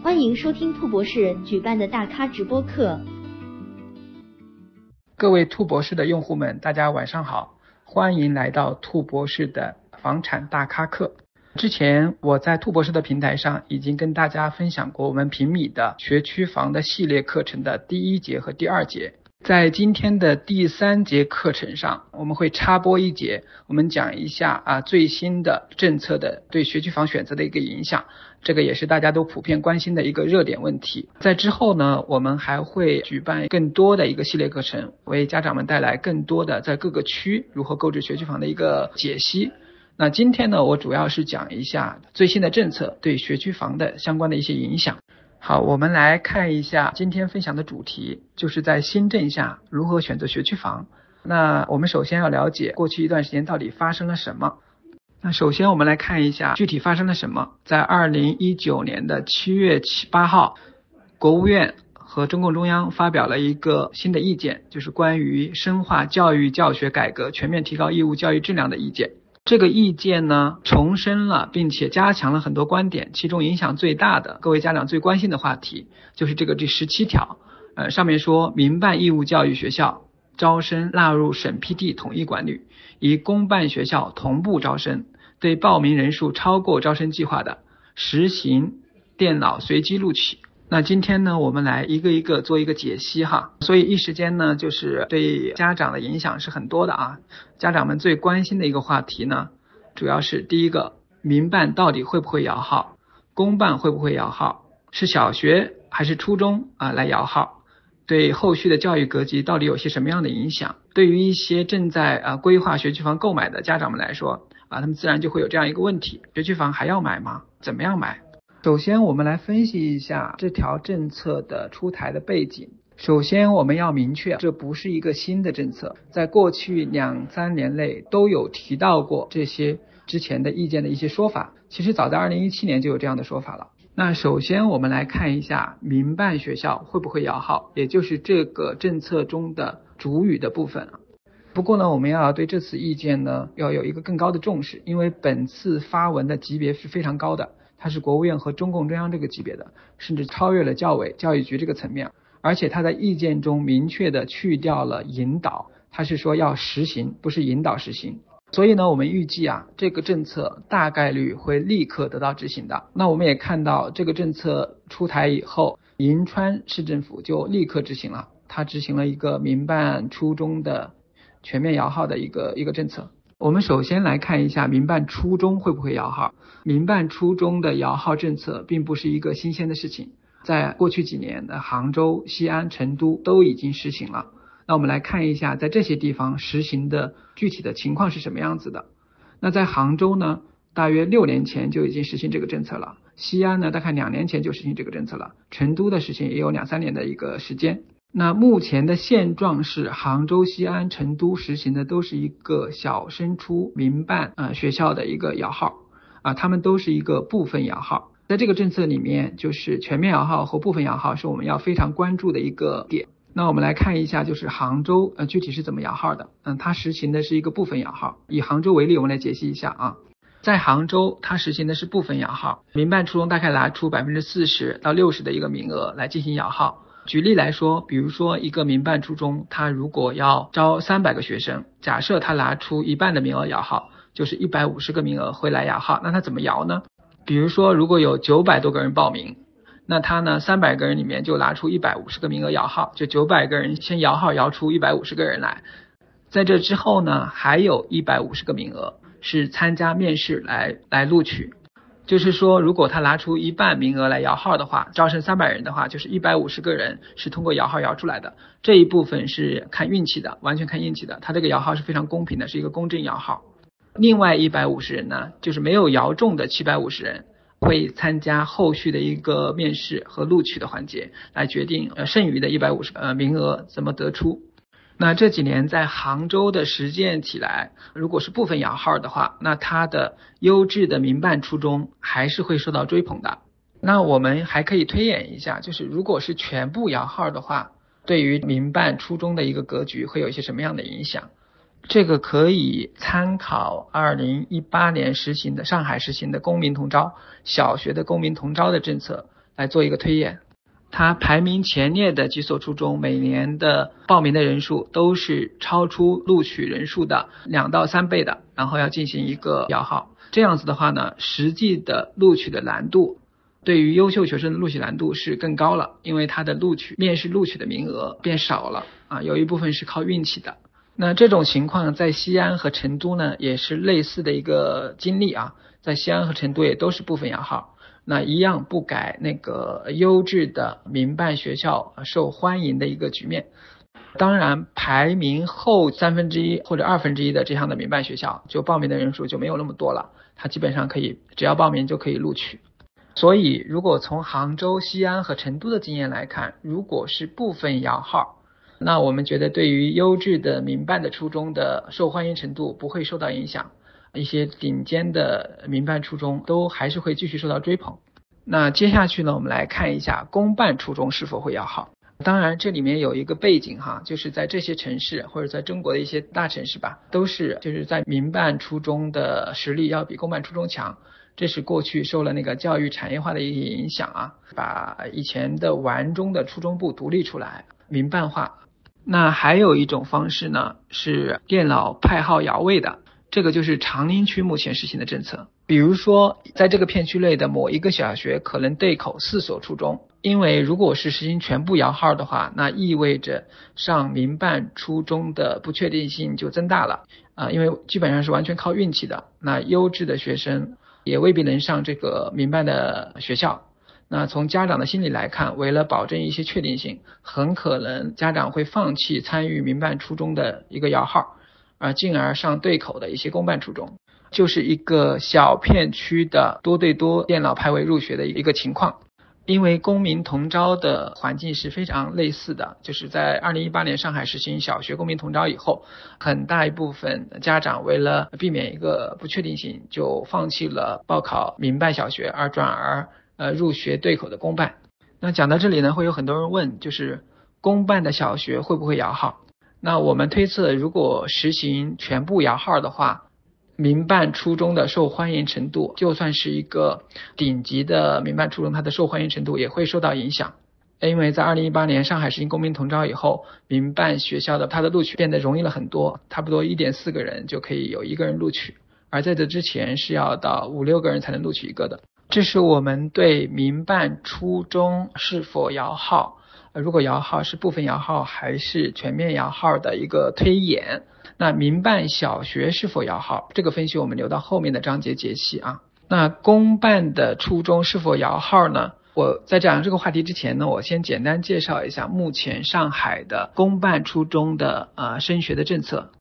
欢迎收听兔博士举办的大咖直播课。各位兔博士的用户们，大家晚上好，欢迎来到兔博士的房产大咖课。之前我在兔博士的平台上已经跟大家分享过我们平米的学区房的系列课程的第一节和第二节，在今天的第三节课程上，我们会插播一节，我们讲一下啊最新的政策的对学区房选择的一个影响，这个也是大家都普遍关心的一个热点问题。在之后呢，我们还会举办更多的一个系列课程，为家长们带来更多的在各个区如何购置学区房的一个解析。那今天呢，我主要是讲一下最新的政策对学区房的相关的一些影响。好，我们来看一下今天分享的主题，就是在新政下如何选择学区房。那我们首先要了解过去一段时间到底发生了什么。那首先我们来看一下具体发生了什么。在二零一九年的七月七八号，国务院和中共中央发表了一个新的意见，就是关于深化教育教学改革、全面提高义务教育质量的意见。这个意见呢，重申了并且加强了很多观点，其中影响最大的，各位家长最关心的话题，就是这个第十七条，呃，上面说民办义务教育学校招生纳入审批地统一管理，与公办学校同步招生，对报名人数超过招生计划的，实行电脑随机录取。那今天呢，我们来一个一个做一个解析哈，所以一时间呢，就是对家长的影响是很多的啊。家长们最关心的一个话题呢，主要是第一个，民办到底会不会摇号，公办会不会摇号，是小学还是初中啊来摇号，对后续的教育格局到底有些什么样的影响？对于一些正在啊规划学区房购买的家长们来说啊，他们自然就会有这样一个问题：学区房还要买吗？怎么样买？首先，我们来分析一下这条政策的出台的背景。首先，我们要明确，这不是一个新的政策，在过去两三年内都有提到过这些之前的意见的一些说法。其实早在二零一七年就有这样的说法了。那首先，我们来看一下民办学校会不会摇号，也就是这个政策中的主语的部分。不过呢，我们要对这次意见呢要有一个更高的重视，因为本次发文的级别是非常高的。它是国务院和中共中央这个级别的，甚至超越了教委、教育局这个层面，而且他在意见中明确的去掉了引导，他是说要实行，不是引导实行。所以呢，我们预计啊，这个政策大概率会立刻得到执行的。那我们也看到，这个政策出台以后，银川市政府就立刻执行了，它执行了一个民办初中的全面摇号的一个一个政策。我们首先来看一下民办初中会不会摇号。民办初中的摇号政策并不是一个新鲜的事情，在过去几年的杭州、西安、成都都已经实行了。那我们来看一下，在这些地方实行的具体的情况是什么样子的。那在杭州呢，大约六年前就已经实行这个政策了；西安呢，大概两年前就实行这个政策了；成都的实行也有两三年的一个时间。那目前的现状是，杭州、西安、成都实行的都是一个小升初民办呃学校的一个摇号啊，他们都是一个部分摇号。在这个政策里面，就是全面摇号和部分摇号是我们要非常关注的一个点。那我们来看一下，就是杭州呃具体是怎么摇号的？嗯，它实行的是一个部分摇号。以杭州为例，我们来解析一下啊，在杭州它实行的是部分摇号，民办初中大概拿出百分之四十到六十的一个名额来进行摇号。举例来说，比如说一个民办初中，他如果要招三百个学生，假设他拿出一半的名额摇号，就是一百五十个名额会来摇号，那他怎么摇呢？比如说如果有九百多个人报名，那他呢三百个人里面就拿出一百五十个名额摇号，就九百个人先摇号摇出一百五十个人来，在这之后呢，还有一百五十个名额是参加面试来来录取。就是说，如果他拿出一半名额来摇号的话，招生三百人的话，就是一百五十个人是通过摇号摇出来的。这一部分是看运气的，完全看运气的。他这个摇号是非常公平的，是一个公正摇号。另外一百五十人呢，就是没有摇中的七百五十人，会参加后续的一个面试和录取的环节，来决定呃剩余的一百五十呃名额怎么得出。那这几年在杭州的实践起来，如果是部分摇号的话，那它的优质的民办初中还是会受到追捧的。那我们还可以推演一下，就是如果是全部摇号的话，对于民办初中的一个格局会有一些什么样的影响？这个可以参考二零一八年实行的上海实行的公民同招小学的公民同招的政策，来做一个推演。它排名前列的几所初中，每年的报名的人数都是超出录取人数的两到三倍的，然后要进行一个摇号。这样子的话呢，实际的录取的难度，对于优秀学生的录取难度是更高了，因为它的录取面试录取的名额变少了啊，有一部分是靠运气的。那这种情况在西安和成都呢，也是类似的一个经历啊，在西安和成都也都是部分摇号。那一样不改那个优质的民办学校受欢迎的一个局面。当然，排名后三分之一或者二分之一的这样的民办学校，就报名的人数就没有那么多了，它基本上可以只要报名就可以录取。所以，如果从杭州、西安和成都的经验来看，如果是部分摇号，那我们觉得对于优质的民办的初中的受欢迎程度不会受到影响。一些顶尖的民办初中都还是会继续受到追捧。那接下去呢，我们来看一下公办初中是否会摇号。当然，这里面有一个背景哈，就是在这些城市或者在中国的一些大城市吧，都是就是在民办初中的实力要比公办初中强。这是过去受了那个教育产业化的一些影响啊，把以前的完中的初中部独立出来，民办化。那还有一种方式呢，是电脑派号摇位的。这个就是长宁区目前实行的政策。比如说，在这个片区内的某一个小学可能对口四所初中，因为如果是实行全部摇号的话，那意味着上民办初中的不确定性就增大了啊，因为基本上是完全靠运气的。那优质的学生也未必能上这个民办的学校。那从家长的心理来看，为了保证一些确定性，很可能家长会放弃参与民办初中的一个摇号。而进而上对口的一些公办初中，就是一个小片区的多对多电脑派位入学的一个情况。因为公民同招的环境是非常类似的，就是在二零一八年上海实行小学公民同招以后，很大一部分家长为了避免一个不确定性，就放弃了报考民办小学，而转而呃入学对口的公办。那讲到这里呢，会有很多人问，就是公办的小学会不会摇号？那我们推测，如果实行全部摇号的话，民办初中的受欢迎程度，就算是一个顶级的民办初中，它的受欢迎程度也会受到影响。因为在二零一八年上海实行公民同招以后，民办学校的它的录取变得容易了很多，差不多一点四个人就可以有一个人录取，而在这之前是要到五六个人才能录取一个的。这是我们对民办初中是否摇号。如果摇号是部分摇号还是全面摇号的一个推演，那民办小学是否摇号？这个分析我们留到后面的章节解析啊。那公办的初中是否摇号呢？我在讲这个话题之前呢，我先简单介绍一下目前上海的公办初中的呃升学的政策。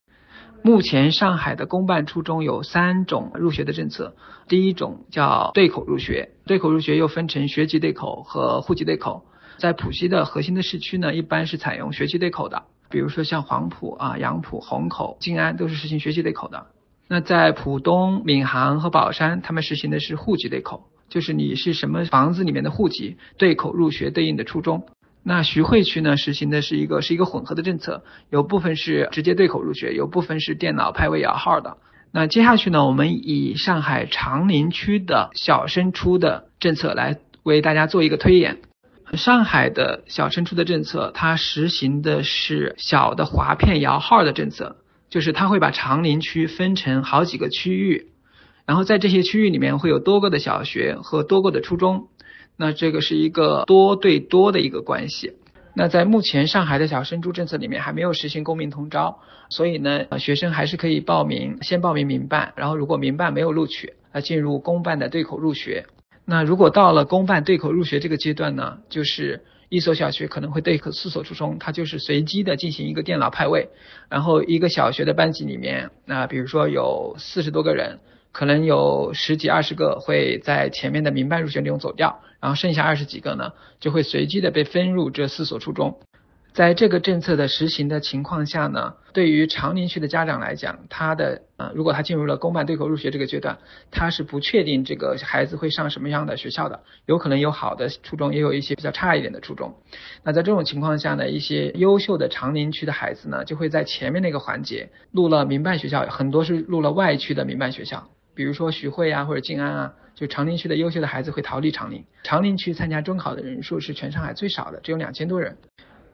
目前上海的公办初中有三种入学的政策，第一种叫对口入学，对口入学又分成学籍对口和户籍对口。在浦西的核心的市区呢，一般是采用学区对口的，比如说像黄埔啊、杨浦、虹口、静安都是实行学区对口的。那在浦东、闵行和宝山，他们实行的是户籍对口，就是你是什么房子里面的户籍对口入学对应的初中。那徐汇区呢，实行的是一个是一个混合的政策，有部分是直接对口入学，有部分是电脑派位摇号的。那接下去呢，我们以上海长宁区的小升初的政策来为大家做一个推演。上海的小升初的政策，它实行的是小的划片摇号的政策，就是它会把长宁区分成好几个区域，然后在这些区域里面会有多个的小学和多个的初中，那这个是一个多对多的一个关系。那在目前上海的小升初政策里面还没有实行公民同招，所以呢，学生还是可以报名，先报名民办，然后如果民办没有录取，那进入公办的对口入学。那如果到了公办对口入学这个阶段呢，就是一所小学可能会对口四所初中，它就是随机的进行一个电脑派位，然后一个小学的班级里面，那比如说有四十多个人，可能有十几二十个会在前面的民办入学中走掉，然后剩下二十几个呢，就会随机的被分入这四所初中。在这个政策的实行的情况下呢，对于长宁区的家长来讲，他的呃，如果他进入了公办对口入学这个阶段，他是不确定这个孩子会上什么样的学校的，有可能有好的初中，也有一些比较差一点的初中。那在这种情况下呢，一些优秀的长宁区的孩子呢，就会在前面那个环节录了民办学校，很多是录了外区的民办学校。比如说徐汇啊或者静安啊，就长宁区的优秀的孩子会逃离长宁。长宁区参加中考的人数是全上海最少的，只有两千多人。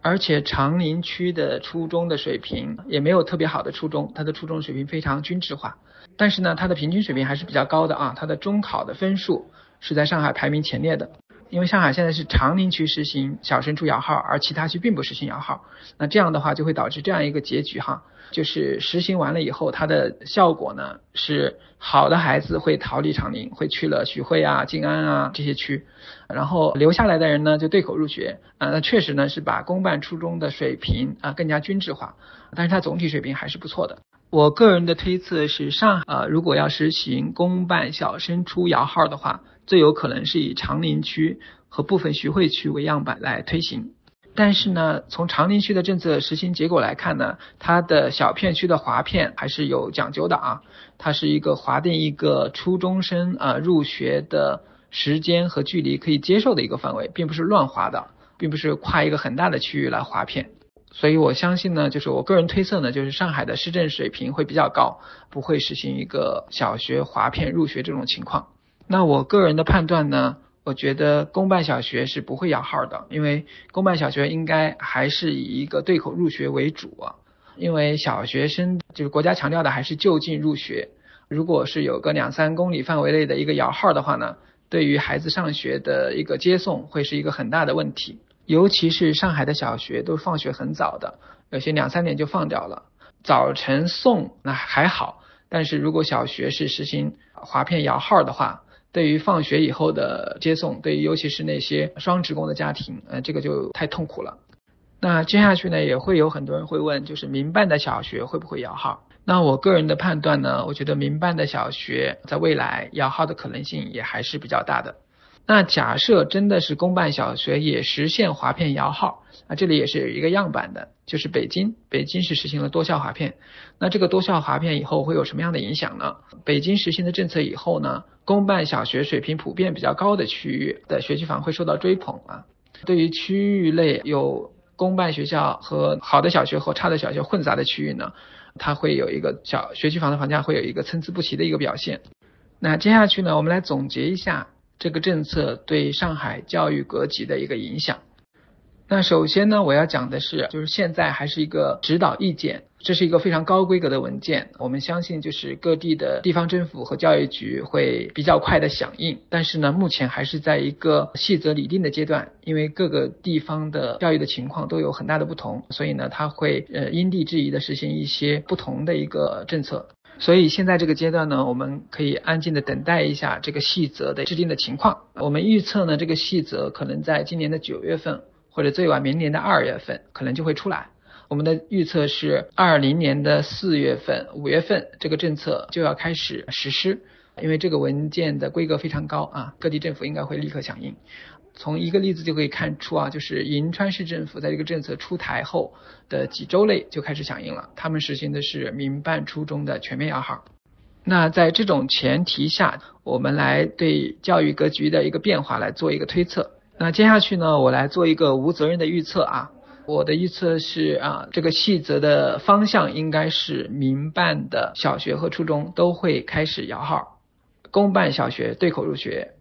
而且长宁区的初中的水平也没有特别好的初中，它的初中水平非常均质化。但是呢，它的平均水平还是比较高的啊，它的中考的分数是在上海排名前列的。因为上海现在是长宁区实行小升初摇号，而其他区并不实行摇号。那这样的话就会导致这样一个结局哈，就是实行完了以后，它的效果呢是好的孩子会逃离长宁，会去了徐汇啊、静安啊这些区，然后留下来的人呢就对口入学啊。那确实呢是把公办初中的水平啊更加均质化，但是它总体水平还是不错的。我个人的推测是，上呃如果要实行公办小升初摇号的话。最有可能是以长宁区和部分徐汇区为样板来推行，但是呢，从长宁区的政策实行结果来看呢，它的小片区的划片还是有讲究的啊，它是一个划定一个初中生啊入学的时间和距离可以接受的一个范围，并不是乱划的，并不是跨一个很大的区域来划片，所以我相信呢，就是我个人推测呢，就是上海的市政水平会比较高，不会实行一个小学划片入学这种情况。那我个人的判断呢，我觉得公办小学是不会摇号的，因为公办小学应该还是以一个对口入学为主啊。因为小学生就是国家强调的还是就近入学，如果是有个两三公里范围内的一个摇号的话呢，对于孩子上学的一个接送会是一个很大的问题。尤其是上海的小学都放学很早的，有些两三点就放掉了，早晨送那还好，但是如果小学是实行划片摇号的话，对于放学以后的接送，对于尤其是那些双职工的家庭，呃，这个就太痛苦了。那接下去呢，也会有很多人会问，就是民办的小学会不会摇号？那我个人的判断呢，我觉得民办的小学在未来摇号的可能性也还是比较大的。那假设真的是公办小学也实现划片摇号，啊，这里也是有一个样板的，就是北京，北京是实行了多校划片。那这个多校划片以后会有什么样的影响呢？北京实行的政策以后呢，公办小学水平普遍比较高的区域的学区房会受到追捧啊。对于区域内有公办学校和好的小学和差的小学混杂的区域呢，它会有一个小学区房的房价会有一个参差不齐的一个表现。那接下去呢，我们来总结一下。这个政策对上海教育格局的一个影响。那首先呢，我要讲的是，就是现在还是一个指导意见，这是一个非常高规格的文件。我们相信，就是各地的地方政府和教育局会比较快的响应。但是呢，目前还是在一个细则拟定的阶段，因为各个地方的教育的情况都有很大的不同，所以呢，它会呃因地制宜的实行一些不同的一个政策。所以现在这个阶段呢，我们可以安静的等待一下这个细则的制定的情况。我们预测呢，这个细则可能在今年的九月份，或者最晚明年的二月份，可能就会出来。我们的预测是二零年的四月份、五月份，这个政策就要开始实施，因为这个文件的规格非常高啊，各地政府应该会立刻响应。从一个例子就可以看出啊，就是银川市政府在这个政策出台后的几周内就开始响应了，他们实行的是民办初中的全面摇号。那在这种前提下，我们来对教育格局的一个变化来做一个推测。那接下去呢，我来做一个无责任的预测啊，我的预测是啊，这个细则的方向应该是民办的小学和初中都会开始摇号，公办小学对口入学。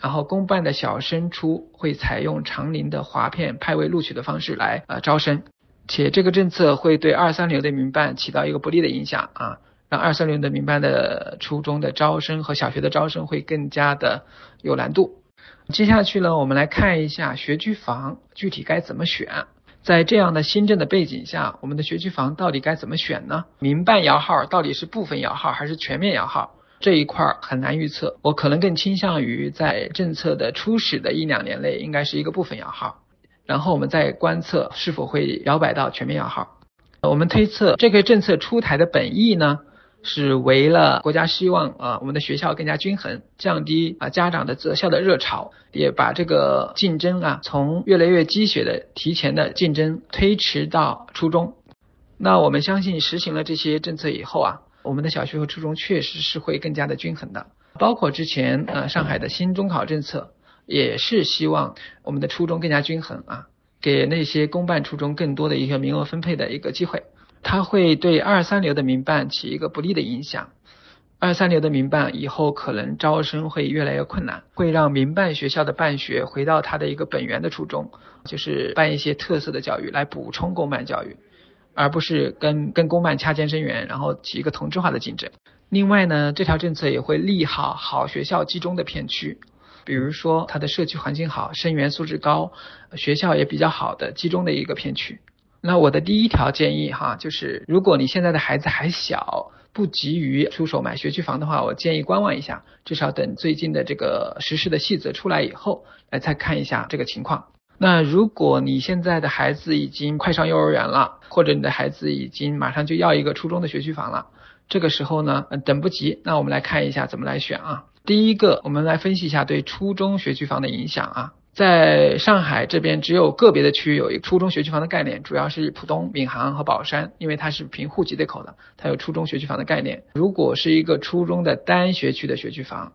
然后公办的小升初会采用长宁的划片派位录取的方式来呃招生，且这个政策会对二三流的民办起到一个不利的影响啊，让二三流的民办的初中的招生和小学的招生会更加的有难度。接下去呢，我们来看一下学区房具体该怎么选，在这样的新政的背景下，我们的学区房到底该怎么选呢？民办摇号到底是部分摇号还是全面摇号？这一块很难预测，我可能更倾向于在政策的初始的一两年内，应该是一个部分摇号，然后我们再观测是否会摇摆到全面摇号。我们推测这个政策出台的本意呢，是为了国家希望啊我们的学校更加均衡，降低啊家长的择校的热潮，也把这个竞争啊从越来越积雪的提前的竞争推迟到初中。那我们相信实行了这些政策以后啊。我们的小学和初中确实是会更加的均衡的，包括之前呃上海的新中考政策也是希望我们的初中更加均衡啊，给那些公办初中更多的一个名额分配的一个机会，它会对二三流的民办起一个不利的影响。二三流的民办以后可能招生会越来越困难，会让民办学校的办学回到它的一个本源的初衷，就是办一些特色的教育来补充公办教育，而不是跟跟公办掐尖生源，然后起一个同质化的竞争。另外呢，这条政策也会利好好学校集中的片区，比如说它的社区环境好、生源素质高、学校也比较好的集中的一个片区。那我的第一条建议哈，就是如果你现在的孩子还小。不急于出手买学区房的话，我建议观望一下，至少等最近的这个实施的细则出来以后，来再看一下这个情况。那如果你现在的孩子已经快上幼儿园了，或者你的孩子已经马上就要一个初中的学区房了，这个时候呢，等不及，那我们来看一下怎么来选啊。第一个，我们来分析一下对初中学区房的影响啊。在上海这边，只有个别的区域有一个初中学区房的概念，主要是浦东、闵行和宝山，因为它是凭户籍对口的，它有初中学区房的概念。如果是一个初中的单学区的学区房，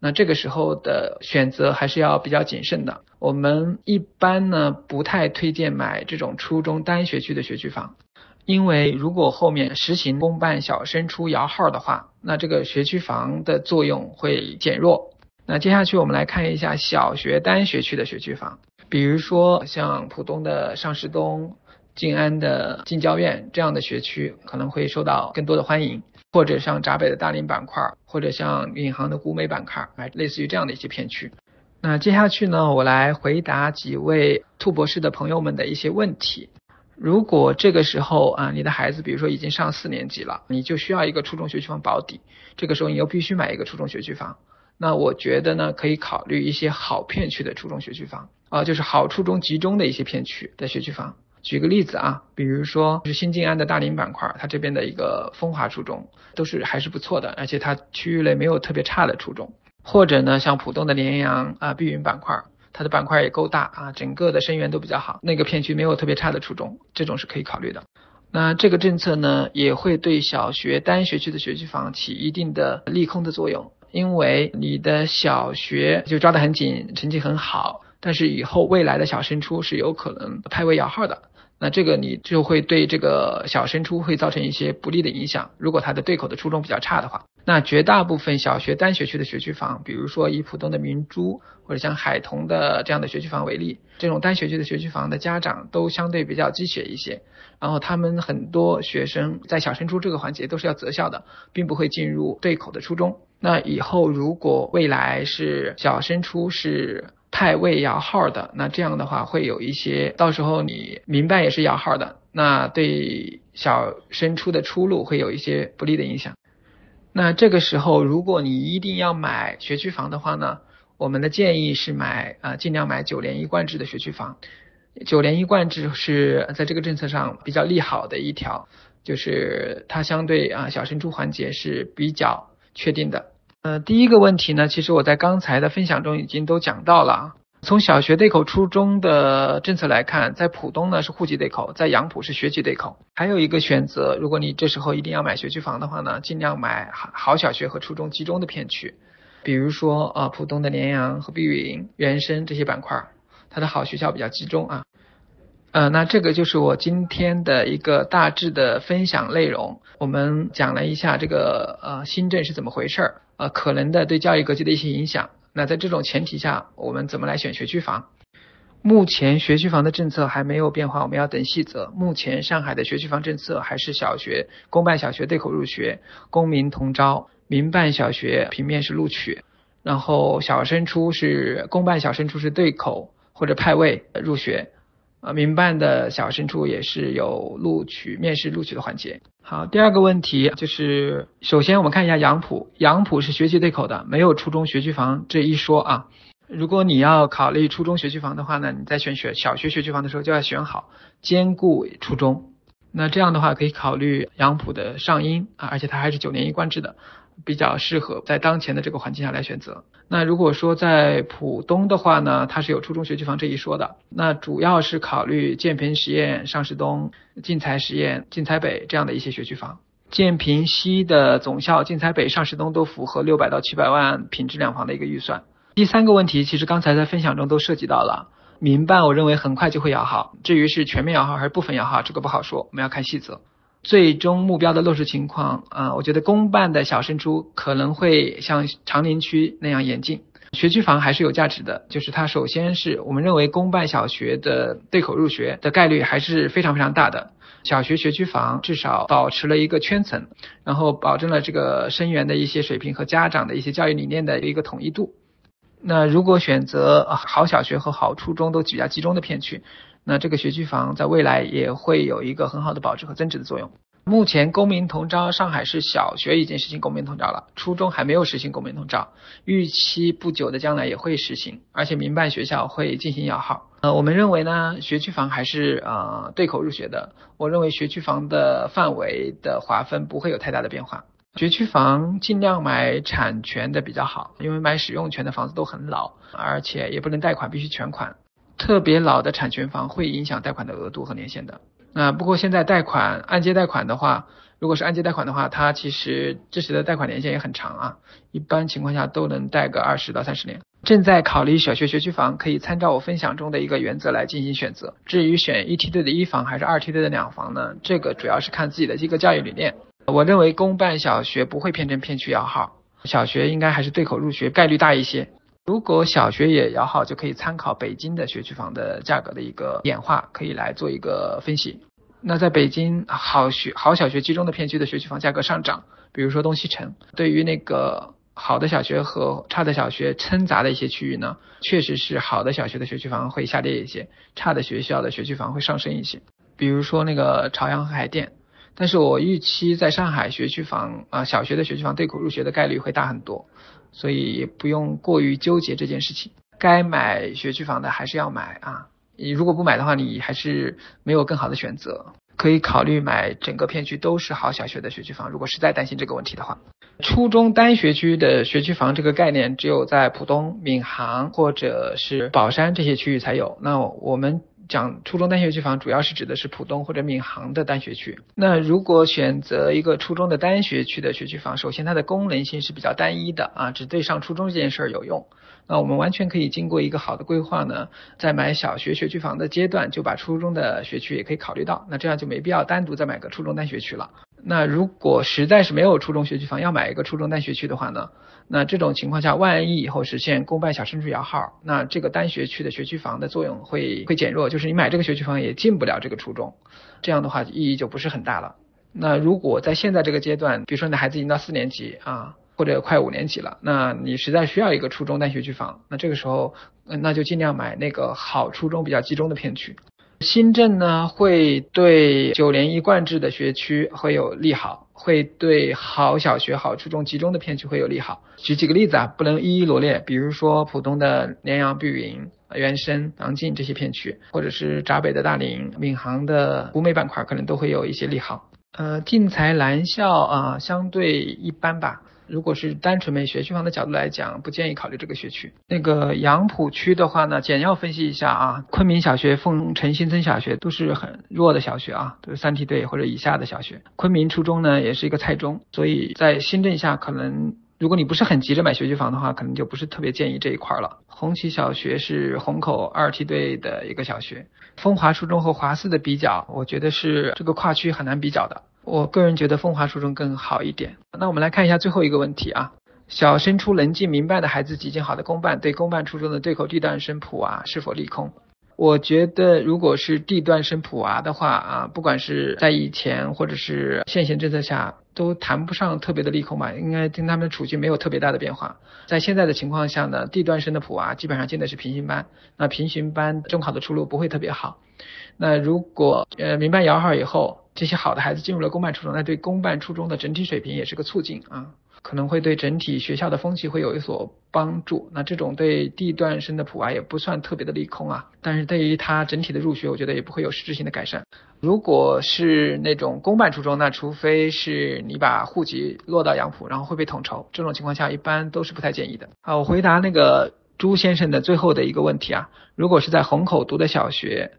那这个时候的选择还是要比较谨慎的。我们一般呢不太推荐买这种初中单学区的学区房，因为如果后面实行公办小升初摇号的话，那这个学区房的作用会减弱。那接下去我们来看一下小学单学区的学区房，比如说像浦东的上师东、静安的静交院这样的学区可能会受到更多的欢迎，或者像闸北的大林板块，或者像闵行的古美板块，哎，类似于这样的一些片区。那接下去呢，我来回答几位兔博士的朋友们的一些问题。如果这个时候啊，你的孩子比如说已经上四年级了，你就需要一个初中学区房保底，这个时候你又必须买一个初中学区房。那我觉得呢，可以考虑一些好片区的初中学区房啊，就是好初中集中的一些片区的学区房。举个例子啊，比如说是新静安的大林板块，它这边的一个风华初中都是还是不错的，而且它区域内没有特别差的初中。或者呢，像浦东的联阳啊、碧云板块，它的板块也够大啊，整个的生源都比较好，那个片区没有特别差的初中，这种是可以考虑的。那这个政策呢，也会对小学单学区的学区房起一定的利空的作用。因为你的小学就抓得很紧，成绩很好，但是以后未来的小升初是有可能派位摇号的，那这个你就会对这个小升初会造成一些不利的影响。如果它的对口的初中比较差的话，那绝大部分小学单学区的学区房，比如说以浦东的明珠或者像海桐的这样的学区房为例，这种单学区的学区房的家长都相对比较鸡血一些，然后他们很多学生在小升初这个环节都是要择校的，并不会进入对口的初中。那以后如果未来是小升初是派位摇号的，那这样的话会有一些，到时候你民办也是摇号的，那对小升初的出路会有一些不利的影响。那这个时候如果你一定要买学区房的话呢，我们的建议是买啊尽量买九年一贯制的学区房。九年一贯制是在这个政策上比较利好的一条，就是它相对啊小升初环节是比较。确定的，呃，第一个问题呢，其实我在刚才的分享中已经都讲到了。从小学对口初中的政策来看，在浦东呢是户籍对口，在杨浦是学籍对口。还有一个选择，如果你这时候一定要买学区房的话呢，尽量买好好小学和初中集中的片区，比如说啊浦东的联阳和碧云、原生这些板块，它的好学校比较集中啊。呃，那这个就是我今天的一个大致的分享内容。我们讲了一下这个呃新政是怎么回事儿，呃可能的对教育格局的一些影响。那在这种前提下，我们怎么来选学区房？目前学区房的政策还没有变化，我们要等细则。目前上海的学区房政策还是小学公办小学对口入学，公民同招，民办小学平面式录取，然后小升初是公办小升初是对口或者派位入学。啊，民办的小升初也是有录取、面试录取的环节。好，第二个问题就是，首先我们看一下杨浦，杨浦是学籍对口的，没有初中学区房这一说啊。如果你要考虑初中学区房的话呢，你在选学小学学区房的时候就要选好兼顾初中。那这样的话可以考虑杨浦的上音啊，而且它还是九年一贯制的。比较适合在当前的这个环境下来选择。那如果说在浦东的话呢，它是有初中学区房这一说的。那主要是考虑建平实验、上师东、晋才实验、晋才北这样的一些学区房。建平西的总校、晋才北、上师东都符合六百到七百万品质两房的一个预算。第三个问题，其实刚才在分享中都涉及到了，民办我认为很快就会摇号，至于是全面摇号还是部分摇号，这个不好说，我们要看细则。最终目标的落实情况啊，我觉得公办的小升初可能会像长宁区那样严禁。学区房还是有价值的，就是它首先是我们认为公办小学的对口入学的概率还是非常非常大的。小学学区房至少保持了一个圈层，然后保证了这个生源的一些水平和家长的一些教育理念的一个统一度。那如果选择好小学和好初中都比较集中的片区，那这个学区房在未来也会有一个很好的保值和增值的作用。目前公民同招，上海市小学已经实行公民同招了，初中还没有实行公民同招，预期不久的将来也会实行，而且民办学校会进行摇号。呃，我们认为呢，学区房还是呃对口入学的，我认为学区房的范围的划分不会有太大的变化。学区房尽量买产权的比较好，因为买使用权的房子都很老，而且也不能贷款，必须全款。特别老的产权房会影响贷款的额度和年限的。那不过现在贷款按揭贷款的话，如果是按揭贷款的话，它其实支持的贷款年限也很长啊，一般情况下都能贷个二十到三十年。正在考虑小学学区房，可以参照我分享中的一个原则来进行选择。至于选一梯队的一房还是二梯队的两房呢？这个主要是看自己的一个教育理念。我认为公办小学不会偏成片区摇号，小学应该还是对口入学概率大一些。如果小学也摇号，就可以参考北京的学区房的价格的一个演化，可以来做一个分析。那在北京好学好小学集中的片区的学区房价格上涨，比如说东西城，对于那个好的小学和差的小学掺杂的一些区域呢，确实是好的小学的学区房会下跌一些，差的学校的学区房会上升一些。比如说那个朝阳和海淀，但是我预期在上海学区房啊小学的学区房对口入学的概率会大很多。所以不用过于纠结这件事情，该买学区房的还是要买啊。你如果不买的话，你还是没有更好的选择，可以考虑买整个片区都是好小学的学区房。如果实在担心这个问题的话，初中单学区的学区房这个概念只有在浦东、闵行或者是宝山这些区域才有。那我们。讲初中单学区房，主要是指的是浦东或者闵行的单学区。那如果选择一个初中的单学区的学区房，首先它的功能性是比较单一的啊，只对上初中这件事儿有用。那我们完全可以经过一个好的规划呢，在买小学学区房的阶段，就把初中的学区也可以考虑到。那这样就没必要单独再买个初中单学区了。那如果实在是没有初中学区房，要买一个初中单学区的话呢？那这种情况下，万一以后实现公办小升初摇号，那这个单学区的学区房的作用会会减弱，就是你买这个学区房也进不了这个初中，这样的话意义就不是很大了。那如果在现在这个阶段，比如说你的孩子已经到四年级啊，或者快五年级了，那你实在需要一个初中单学区房，那这个时候那就尽量买那个好初中比较集中的片区。新政呢，会对九年一贯制的学区会有利好，会对好小学、好初中集中的片区会有利好。举几个例子啊，不能一一罗列，比如说浦东的联阳、碧云、原生、囊静这些片区，或者是闸北的大林、闵行的湖美板块，可能都会有一些利好。呃，进财蓝校啊，相对一般吧。如果是单纯买学区房的角度来讲，不建议考虑这个学区。那个杨浦区的话呢，简要分析一下啊，昆明小学、凤城新村小学都是很弱的小学啊，都是三梯队或者以下的小学。昆明初中呢，也是一个菜中，所以在新政下，可能如果你不是很急着买学区房的话，可能就不是特别建议这一块了。红旗小学是虹口二梯队的一个小学，风华初中和华四的比较，我觉得是这个跨区很难比较的。我个人觉得风华初中更好一点。那我们来看一下最后一个问题啊，小升初能进民办的孩子挤进好的公办，对公办初中的对口地段生普娃是否利空？我觉得如果是地段生普娃的话啊，不管是在以前或者是现行政策下，都谈不上特别的利空吧，应该跟他们的处境没有特别大的变化。在现在的情况下呢，地段生的普娃基本上进的是平行班，那平行班中考的出路不会特别好。那如果呃民办摇号以后，这些好的孩子进入了公办初中，那对公办初中的整体水平也是个促进啊，可能会对整体学校的风气会有一所帮助。那这种对地段生的普娃也不算特别的利空啊，但是对于他整体的入学，我觉得也不会有实质性的改善。如果是那种公办初中，那除非是你把户籍落到杨浦，然后会被统筹，这种情况下一般都是不太建议的。好，我回答那个朱先生的最后的一个问题啊，如果是在虹口读的小学。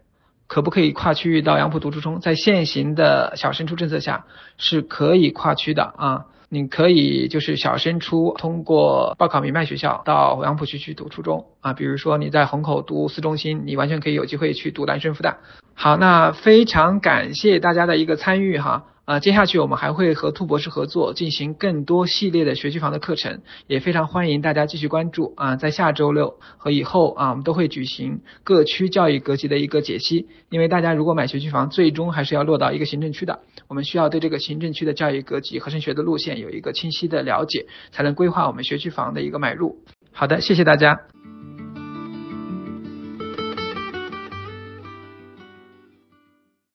可不可以跨区域到杨浦读初中？在现行的小升初政策下，是可以跨区的啊。你可以就是小升初通过报考民办学校到杨浦区去读初中啊。比如说你在虹口读四中心，你完全可以有机会去读南师附大。好，那非常感谢大家的一个参与哈。啊，接下去我们还会和兔博士合作，进行更多系列的学区房的课程，也非常欢迎大家继续关注啊。在下周六和以后啊，我们都会举行各区教育格局的一个解析。因为大家如果买学区房，最终还是要落到一个行政区的，我们需要对这个行政区的教育格局和升学的路线有一个清晰的了解，才能规划我们学区房的一个买入。好的，谢谢大家。